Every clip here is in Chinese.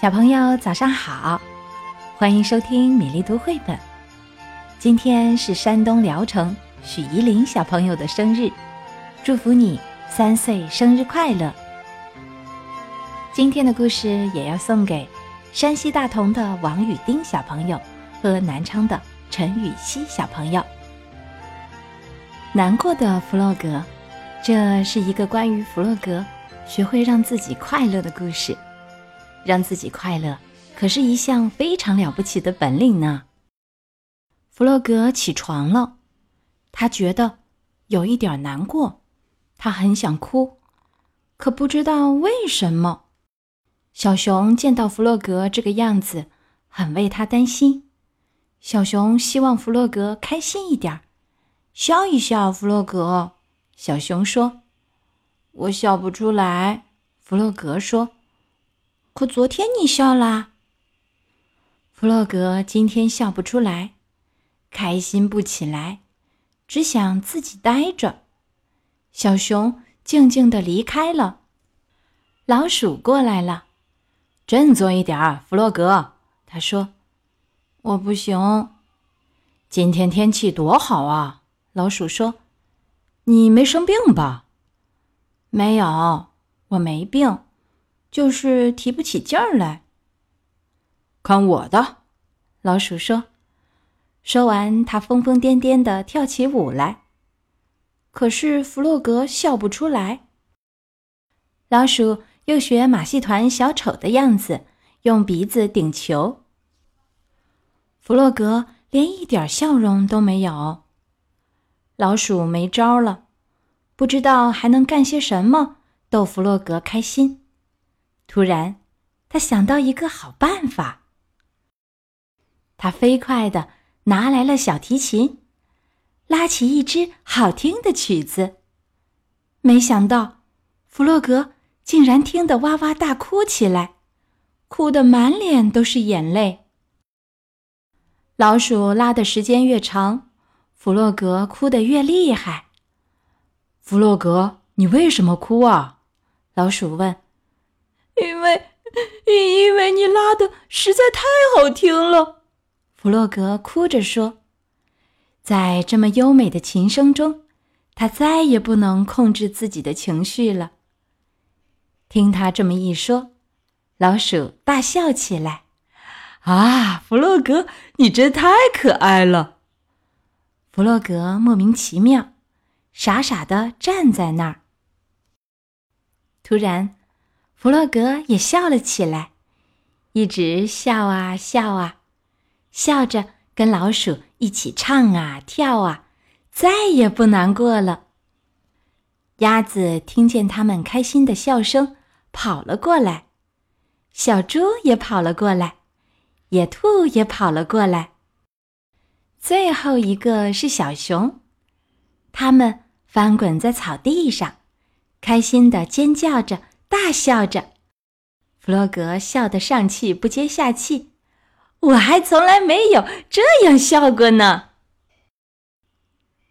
小朋友早上好，欢迎收听米粒读绘本。今天是山东聊城许怡林小朋友的生日，祝福你三岁生日快乐！今天的故事也要送给山西大同的王雨丁小朋友和南昌的陈雨熙小朋友。难过的弗洛格，这是一个关于弗洛格学会让自己快乐的故事。让自己快乐，可是一项非常了不起的本领呢。弗洛格起床了，他觉得有一点难过，他很想哭，可不知道为什么。小熊见到弗洛格这个样子，很为他担心。小熊希望弗洛格开心一点。笑一笑，弗洛格。小熊说：“我笑不出来。”弗洛格说：“可昨天你笑啦。”弗洛格今天笑不出来，开心不起来，只想自己待着。小熊静静的离开了。老鼠过来了，振作一点儿，弗洛格。他说：“我不行。今天天气多好啊。”老鼠说：“你没生病吧？”“没有，我没病，就是提不起劲儿来。”“看我的！”老鼠说。说完，它疯疯癫癫的跳起舞来。可是弗洛格笑不出来。老鼠又学马戏团小丑的样子，用鼻子顶球。弗洛格连一点笑容都没有。老鼠没招了，不知道还能干些什么逗弗洛格开心。突然，他想到一个好办法。他飞快地拿来了小提琴，拉起一支好听的曲子。没想到，弗洛格竟然听得哇哇大哭起来，哭得满脸都是眼泪。老鼠拉的时间越长。弗洛格哭得越厉害。弗洛格，你为什么哭啊？老鼠问。因为，因为你拉的实在太好听了。弗洛格哭着说。在这么优美的琴声中，他再也不能控制自己的情绪了。听他这么一说，老鼠大笑起来。啊，弗洛格，你真太可爱了。弗洛格莫名其妙，傻傻的站在那儿。突然，弗洛格也笑了起来，一直笑啊笑啊，笑着跟老鼠一起唱啊跳啊，再也不难过了。鸭子听见他们开心的笑声，跑了过来；小猪也跑了过来，野兔也跑了过来。最后一个是小熊，他们翻滚在草地上，开心的尖叫着，大笑着。弗洛格笑得上气不接下气，我还从来没有这样笑过呢。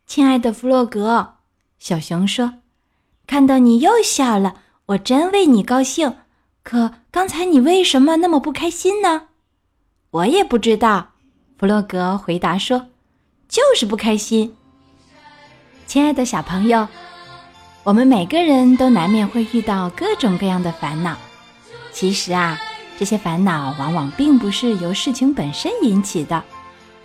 亲爱的弗洛格，小熊说：“看到你又笑了，我真为你高兴。可刚才你为什么那么不开心呢？”我也不知道。弗洛格回答说：“就是不开心。”亲爱的小朋友，我们每个人都难免会遇到各种各样的烦恼。其实啊，这些烦恼往往并不是由事情本身引起的，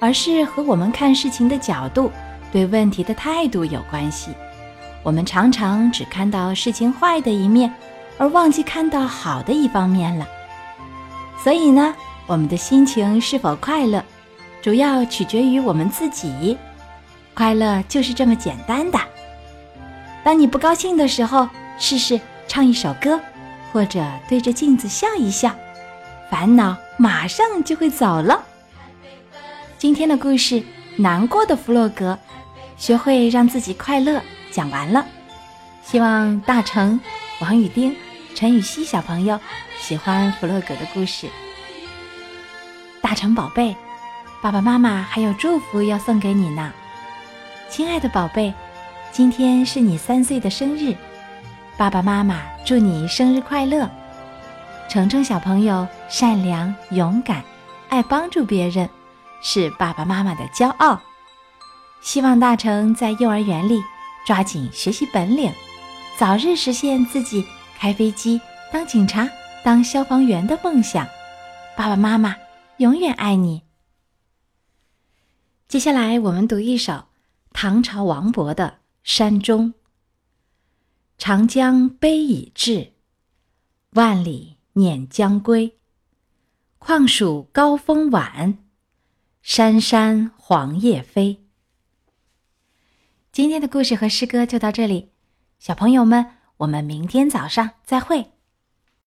而是和我们看事情的角度、对问题的态度有关系。我们常常只看到事情坏的一面，而忘记看到好的一方面了。所以呢，我们的心情是否快乐？主要取决于我们自己，快乐就是这么简单的。当你不高兴的时候，试试唱一首歌，或者对着镜子笑一笑，烦恼马上就会走了。今天的故事《难过的弗洛格》，学会让自己快乐，讲完了。希望大成、王雨丁、陈雨熙小朋友喜欢弗洛格的故事。大成宝贝。爸爸妈妈还有祝福要送给你呢，亲爱的宝贝，今天是你三岁的生日，爸爸妈妈祝你生日快乐！程程小朋友善良、勇敢，爱帮助别人，是爸爸妈妈的骄傲。希望大成在幼儿园里抓紧学习本领，早日实现自己开飞机、当警察、当消防员的梦想。爸爸妈妈永远爱你。接下来，我们读一首唐朝王勃的《山中》。长江悲已滞，万里念将归。况属高风晚，山山黄叶飞。今天的故事和诗歌就到这里，小朋友们，我们明天早上再会。